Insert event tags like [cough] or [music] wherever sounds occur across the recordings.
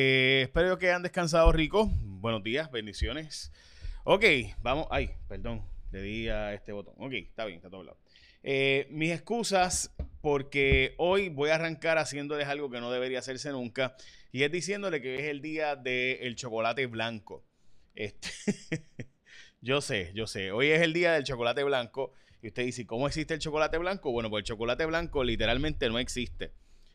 Eh, espero que hayan descansado rico. Buenos días, bendiciones. Ok, vamos. Ay, perdón, le di a este botón. Ok, está bien, está todo hablado. Eh, mis excusas, porque hoy voy a arrancar haciéndoles algo que no debería hacerse nunca, y es diciéndole que es el día del chocolate blanco. Este, [laughs] yo sé, yo sé. Hoy es el día del chocolate blanco. Y usted dice, ¿cómo existe el chocolate blanco? Bueno, pues el chocolate blanco literalmente no existe.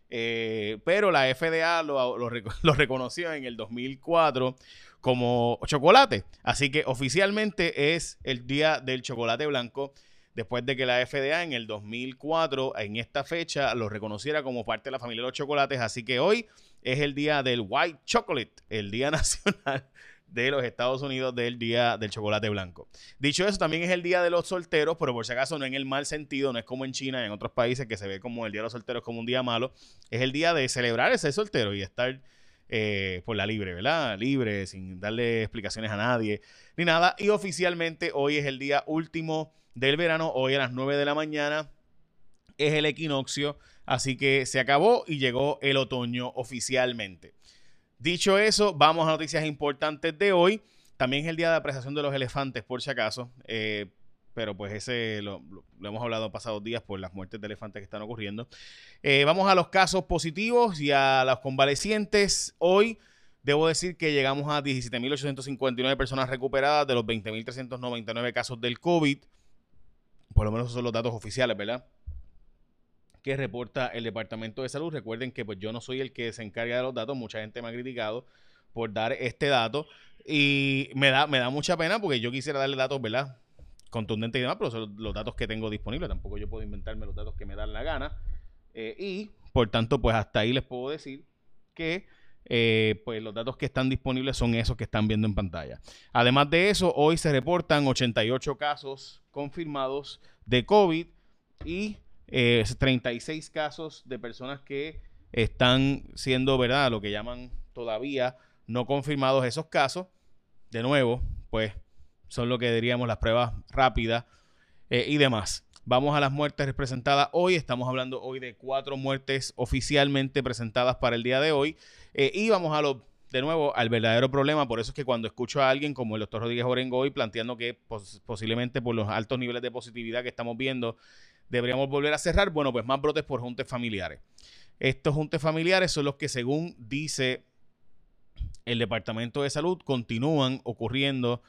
Eh, pero la FDA lo, [laughs] lo, reconoció en el 2004 como chocolate. Así que oficialmente es el día del chocolate blanco después de que la FDA en el 2004, en esta fecha, lo reconociera como parte de la familia de los chocolates. Así que hoy es el día del White Chocolate, el día [laughs] nacional de los Estados Unidos del Día del Chocolate Blanco. Dicho eso, también es el Día de los Solteros, pero por si acaso no en el mal sentido, no es como en China, en otros países que se ve como el Día de los Solteros como un día malo. Es el día de celebrar ese soltero y estar eh, por la libre, ¿verdad? Libre, sin darle explicaciones a nadie, ni nada. Y oficialmente hoy es el día último del verano, hoy a las 9 de la mañana es el equinoccio, así que se acabó y llegó el otoño oficialmente. Dicho eso, vamos a noticias importantes de hoy. También es el día de apreciación de los elefantes, por si acaso. Eh, pero pues ese lo, hemos hablado pasados días por las muertes de elefantes que están ocurriendo. Eh, vamos a los casos positivos y a los convalecientes. Hoy debo decir que llegamos a 17.859 personas recuperadas de los 20.399 casos del COVID. Por lo menos esos son los datos oficiales, ¿verdad? Que reporta el Departamento de Salud. Recuerden que pues yo no soy el que se encarga de los datos, mucha gente me ha criticado por dar este dato y me da, me da mucha pena porque yo quisiera darle datos, ¿verdad? Contundentes y demás, pero son los datos que tengo disponibles, tampoco yo puedo inventarme los datos que me dan la gana. Eh, y por tanto, pues hasta ahí les puedo decir que eh, pues los datos que están disponibles son esos que están viendo en pantalla. Además de eso, hoy se reportan 88 casos confirmados de COVID y 36 casos de personas que están siendo, ¿verdad? Lo que llaman todavía no confirmados esos casos. De nuevo, pues son lo que diríamos las pruebas rápidas eh, y demás. Vamos a las muertes representadas hoy. Estamos hablando hoy de cuatro muertes oficialmente presentadas para el día de hoy. Eh, y vamos a lo, de nuevo al verdadero problema. Por eso es que cuando escucho a alguien como el doctor Rodríguez Orengo hoy planteando que posiblemente por los altos niveles de positividad que estamos viendo deberíamos volver a cerrar. Bueno, pues más brotes por juntes familiares. Estos juntes familiares son los que, según dice el Departamento de Salud, continúan ocurriendo,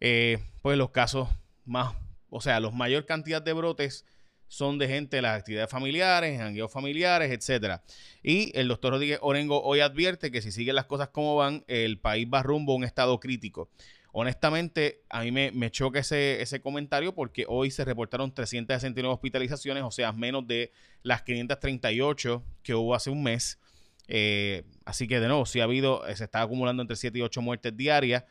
eh, pues los casos más, o sea, los mayor cantidad de brotes son de gente de las actividades familiares, jangueos familiares, etcétera. Y el doctor Rodríguez Orengo hoy advierte que si siguen las cosas como van, el país va rumbo a un estado crítico. Honestamente, a mí me, choca ese, comentario porque hoy se reportaron 369 hospitalizaciones, o sea, menos de las 538 que hubo hace un mes. Eh, así que, de nuevo, sí ha habido, se está acumulando entre 7 y 8 muertes diarias,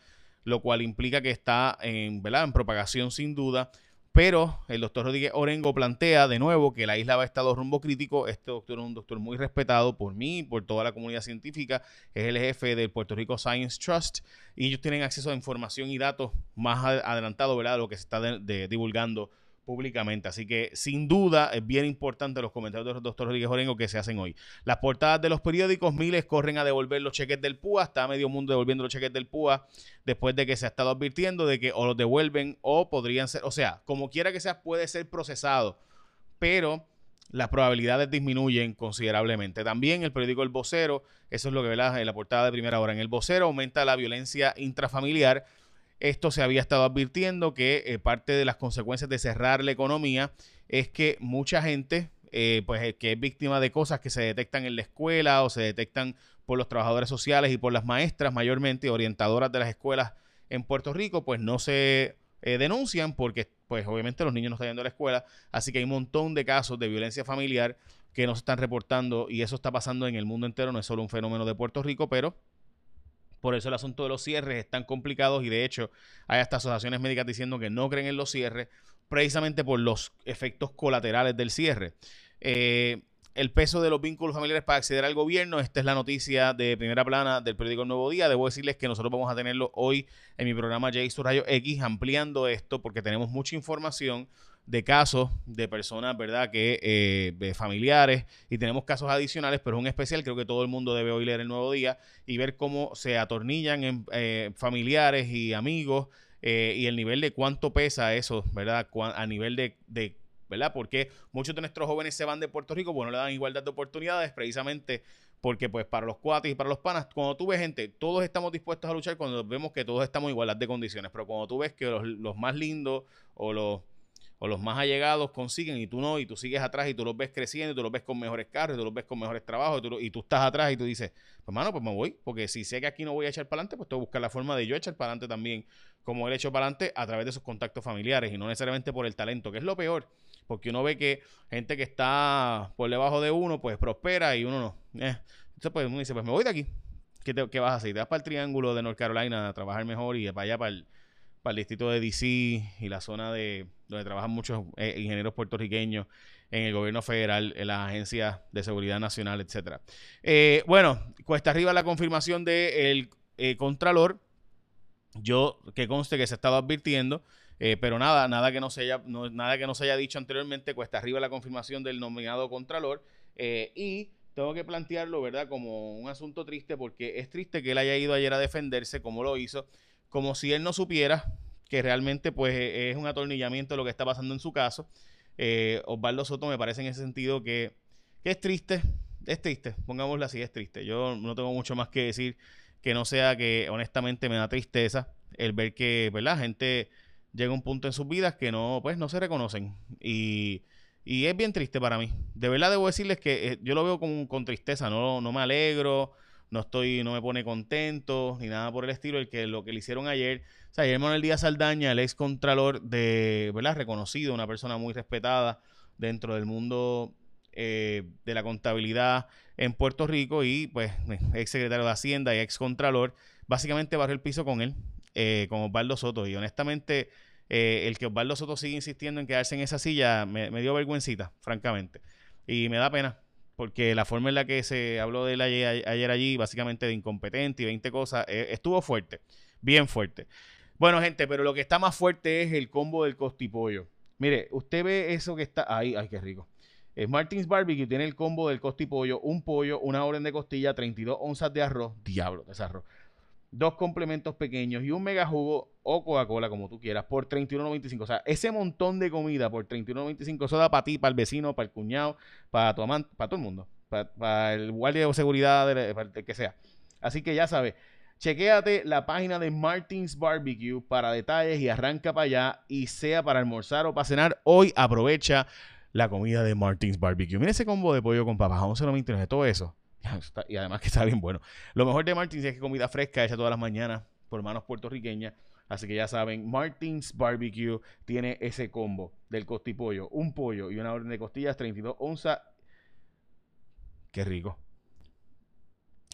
lo cual implica que está en propagación sin duda. Pero el doctor Rodríguez Orengo plantea de nuevo que la isla va a estar rumbo crítico. Este doctor es un doctor muy respetado por mí, por toda la comunidad científica. Es el jefe del Puerto Rico Science Trust y ellos tienen acceso a información y datos más adelantados, ¿verdad? Lo que se está divulgando públicamente. Así que sin duda es bien importante los comentarios del doctor Rodríguez Orengo que se hacen hoy. Las portadas de los periódicos, miles corren a devolver los cheques del PUA, está medio mundo devolviendo los cheques del PUA después de que se ha estado advirtiendo de que o los devuelven o podrían ser, o sea, como quiera que sea, puede ser procesado, pero las probabilidades disminuyen considerablemente. También el periódico El Vocero, eso es lo que ve en la portada de primera hora. En El Vocero aumenta la violencia intrafamiliar esto se había estado advirtiendo que eh, parte de las consecuencias de cerrar la economía es que mucha gente, eh, pues eh, que es víctima de cosas que se detectan en la escuela o se detectan por los trabajadores sociales y por las maestras mayormente orientadoras de las escuelas en Puerto Rico, pues no se denuncian porque pues obviamente los niños no están yendo a la escuela, así que hay un montón de casos de violencia familiar que no se están reportando y eso está pasando en el mundo entero, no es solo un fenómeno de Puerto Rico, pero por eso el asunto de los cierres es tan complicado y de hecho hay hasta asociaciones médicas diciendo que no creen en los cierres precisamente por los efectos colaterales del cierre. Eh, el peso de los vínculos familiares para acceder al gobierno. Esta es la noticia de primera plana del periódico Nuevo Día. Debo decirles que nosotros vamos a tenerlo hoy en mi programa J Rayo X ampliando esto porque tenemos mucha información de casos de personas, ¿verdad? Que eh, familiares y tenemos casos adicionales, pero es un especial. Creo que todo el mundo debe hoy leer el nuevo día y ver cómo se atornillan en eh, familiares y amigos eh, y el nivel de cuánto pesa eso, ¿verdad? A nivel de, de ¿verdad? Porque muchos de nuestros jóvenes se van de Puerto Rico, bueno, le dan igualdad de oportunidades precisamente porque pues para los cuates y para los panas, cuando tú ves gente, todos estamos dispuestos a luchar cuando vemos que todos estamos en igualdad de condiciones, pero cuando tú ves que los, los más lindos o los o los más allegados consiguen y tú no, y tú sigues atrás y tú los ves creciendo, y tú los ves con mejores carros, y tú los ves con mejores trabajos, y tú, estás atrás y tú dices, pues mano, pues me voy, porque si sé que aquí no voy a echar para adelante, pues tengo que buscar la forma de yo echar para adelante también, como él hecho para adelante, a través de sus contactos familiares y no necesariamente por el talento, que es lo peor, porque uno ve que gente que está por debajo de uno, pues prospera y uno no. Eh. Entonces, pues uno dice, pues me voy de aquí. ¿Qué, ¿Qué, vas a hacer? Te vas para el triángulo de North Carolina a trabajar mejor y para allá para el para el distrito de DC y la zona de donde trabajan muchos eh, ingenieros puertorriqueños en el gobierno federal, en las agencias de seguridad nacional, etcétera. Eh, bueno, cuesta arriba la confirmación del de eh, Contralor. Yo, que conste que se ha estado advirtiendo, pero nada, nada que no se haya, nada que no se haya dicho anteriormente, cuesta arriba la confirmación del nominado Contralor. y tengo que plantearlo, ¿verdad?, como un asunto triste, porque es triste que él haya ido ayer a defenderse, como lo hizo, como si él no supiera que realmente pues e, es un atornillamiento lo que está pasando en su caso. Eh, Osvaldo Soto me parece en ese sentido que, es triste, es triste, pongámoslo así, es triste. Yo no tengo mucho más que decir que no sea que honestamente me da tristeza el ver que, ¿verdad? Gente llega a un punto en sus vidas que no, pues no se reconocen. Y, y es bien triste para mí. De verdad debo decirles que eh, yo lo veo con, con tristeza, no, no me alegro, no estoy, no me pone contento, ni nada por el estilo, el que lo que le hicieron ayer. O sea, ayer Manuel Díaz Saldaña, el ex contralor de, ¿verdad? Reconocido, una persona muy respetada dentro del mundo eh, de la contabilidad en Puerto Rico y pues ex secretario de Hacienda y ex contralor, básicamente barrió el piso con él, eh, con Osvaldo Soto. Y honestamente, eh, el que Osvaldo Soto sigue insistiendo en quedarse en esa silla me, me dio vergüencita, francamente. Y me da pena, porque la forma en la que se habló de él ayer, allí, básicamente de incompetente y 20 cosas, eh, estuvo fuerte, bien fuerte. Bueno, gente, pero lo que está más fuerte es el combo del costipollo. Mire, usted ve eso que está ahí, ay, qué rico. Es Martins Barbecue tiene el combo del costipollo, un pollo, una orden de costilla, 32 onzas de arroz, diablo de ese arroz, dos complementos pequeños y un mega jugo o Coca-Cola, como tú quieras, por $31.95. O sea, ese montón de comida por $31.95, eso da para ti, para el vecino, para el cuñado, para tu amante, para todo el mundo, para, el guardia de seguridad, para el que sea. Así que ya sabes, chequéate la página de Martins Barbecue para detalles y arranca para allá y sea para almorzar o para cenar, hoy aprovecha la comida de Martins Barbecue. Mira ese combo de pollo con papas, 11.99, todo eso [laughs] y además que está bien bueno. Lo mejor de Martins es que comida fresca hecha todas las mañanas por manos puertorriqueñas. Así que ya saben, Martins Barbecue tiene ese combo del costipollo, un pollo y una orden de costillas, 32 onzas. Qué rico.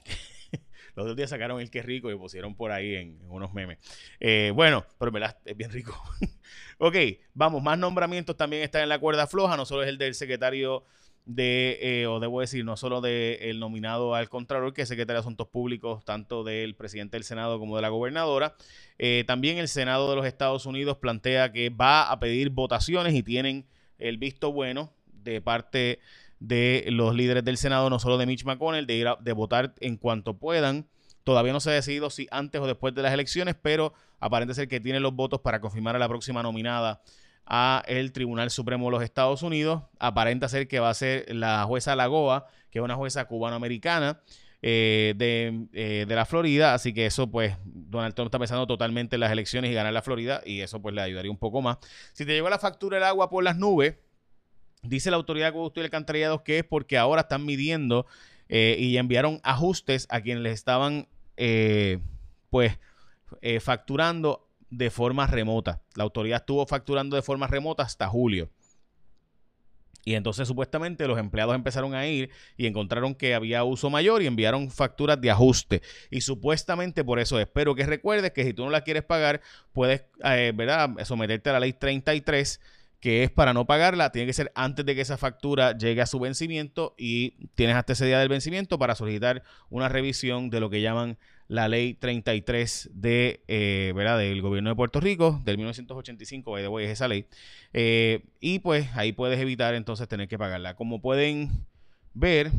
[laughs] Los dos días sacaron el qué rico y pusieron por ahí en, unos memes. Eh, bueno, pero verdad es bien rico. [laughs] ok, vamos, más nombramientos también están en la cuerda floja, no solo es el del secretario de, eh, o debo decir, no solo del nominado al Contralor, que es secretario de Asuntos Públicos, tanto del presidente del Senado como de la gobernadora. Eh, también el Senado de los Estados Unidos plantea que va a pedir votaciones y tienen el visto bueno de parte de los líderes del Senado, no solo de Mitch McConnell, de ir a, de votar en cuanto puedan. Todavía no se ha decidido si antes o después de las elecciones, pero aparente ser que tienen los votos para confirmar a la próxima nominada a el Tribunal Supremo de los Estados Unidos. Aparenta ser que va a ser la jueza Lagoa, que es una jueza cubanoamericana eh, de, eh, de, la Florida. Así que eso, pues, Donald Trump está pensando totalmente en las elecciones y ganar la Florida. Y eso, pues, le ayudaría un poco más. Si te llegó la factura del agua por las nubes, dice la autoridad de acueducto y alcantarillados que es porque ahora están midiendo eh, y enviaron ajustes a quienes les estaban, pues, facturando de forma remota. La autoridad estuvo facturando de forma remota hasta julio. Y entonces supuestamente los empleados empezaron a ir y encontraron que había uso mayor y enviaron facturas de ajuste. Y supuestamente por eso espero que recuerdes que si tú no la quieres pagar, puedes eh, ¿verdad? someterte a la ley 33 que es para no pagarla, tiene que ser antes de que esa factura llegue a su vencimiento y tienes hasta ese día del vencimiento para solicitar una revisión de lo que llaman la ley 33 de, eh, ¿verdad? del gobierno de Puerto Rico, del 1985, by the way, es esa ley. Eh, y pues ahí puedes evitar entonces tener que pagarla. Como pueden ver,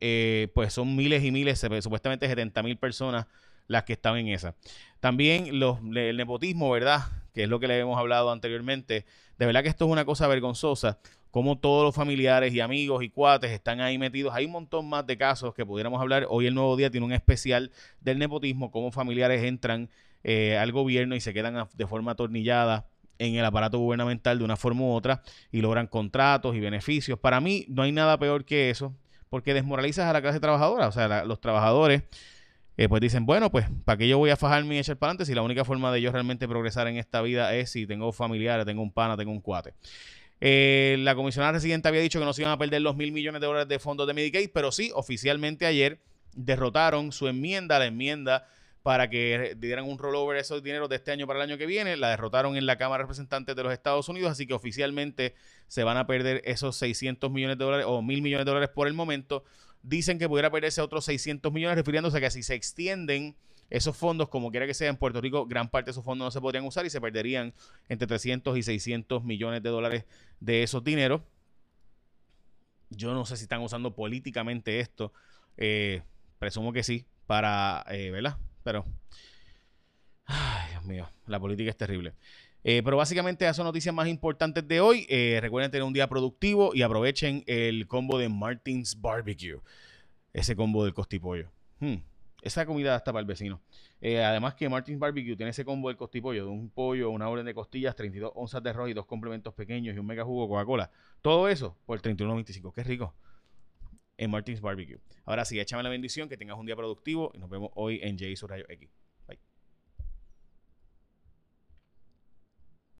eh, pues son miles y miles, supuestamente 70 mil personas las que están en esa. También los, el nepotismo, ¿verdad? Que es lo que le hemos hablado anteriormente. De verdad que esto es una cosa vergonzosa. Como todos los familiares y amigos y cuates están ahí metidos. Hay un montón más de casos que pudiéramos hablar. Hoy el Nuevo Día tiene un especial del nepotismo, cómo familiares entran eh, al gobierno y se quedan de forma atornillada en el aparato gubernamental de una forma u otra y logran contratos y beneficios. Para mí no hay nada peor que eso, porque desmoralizas a la clase trabajadora. O sea, los trabajadores eh, pues dicen, bueno, pues, ¿para qué yo voy a fajarme y echar para adelante si la única forma de yo realmente progresar en esta vida es si tengo familiares, tengo un pana, tengo un cuate? Eh, la comisionada residente había dicho que no se iban a perder los mil millones de dólares de fondos de Medicaid, pero sí, oficialmente ayer derrotaron su enmienda, la enmienda para que dieran un rollover esos dineros de este año para el año que viene. La derrotaron en la Cámara de Representantes de los Estados Unidos, así que oficialmente se van a perder esos 600 millones de dólares o mil millones de dólares por el momento dicen que pudiera perderse otros 600 millones, refiriéndose a que si se extienden esos fondos, como quiera que sea en Puerto Rico, gran parte de esos fondos no se podrían usar y se perderían entre 300 y 600 millones de dólares de esos dineros. Yo no sé si están usando políticamente esto. Eh, presumo que sí, para, eh, ¿verdad? Pero, ay, Dios mío, la política es terrible. Eh, pero básicamente esas son noticias más importantes de hoy. Recuerden tener un día productivo y aprovechen el combo de Martins Barbecue. Ese combo del costipollo. Hmm, esa comida está para el vecino. Eh, además que Martins Barbecue tiene ese combo del costipollo, de un pollo, una orden de costillas, 32 onzas de arroz y dos complementos pequeños y un mega jugo Coca-Cola. Todo eso por 31.25. Qué rico. En Martins Barbecue. Ahora sí, échame la bendición, que tengas un día productivo y nos vemos hoy en J Rayo X.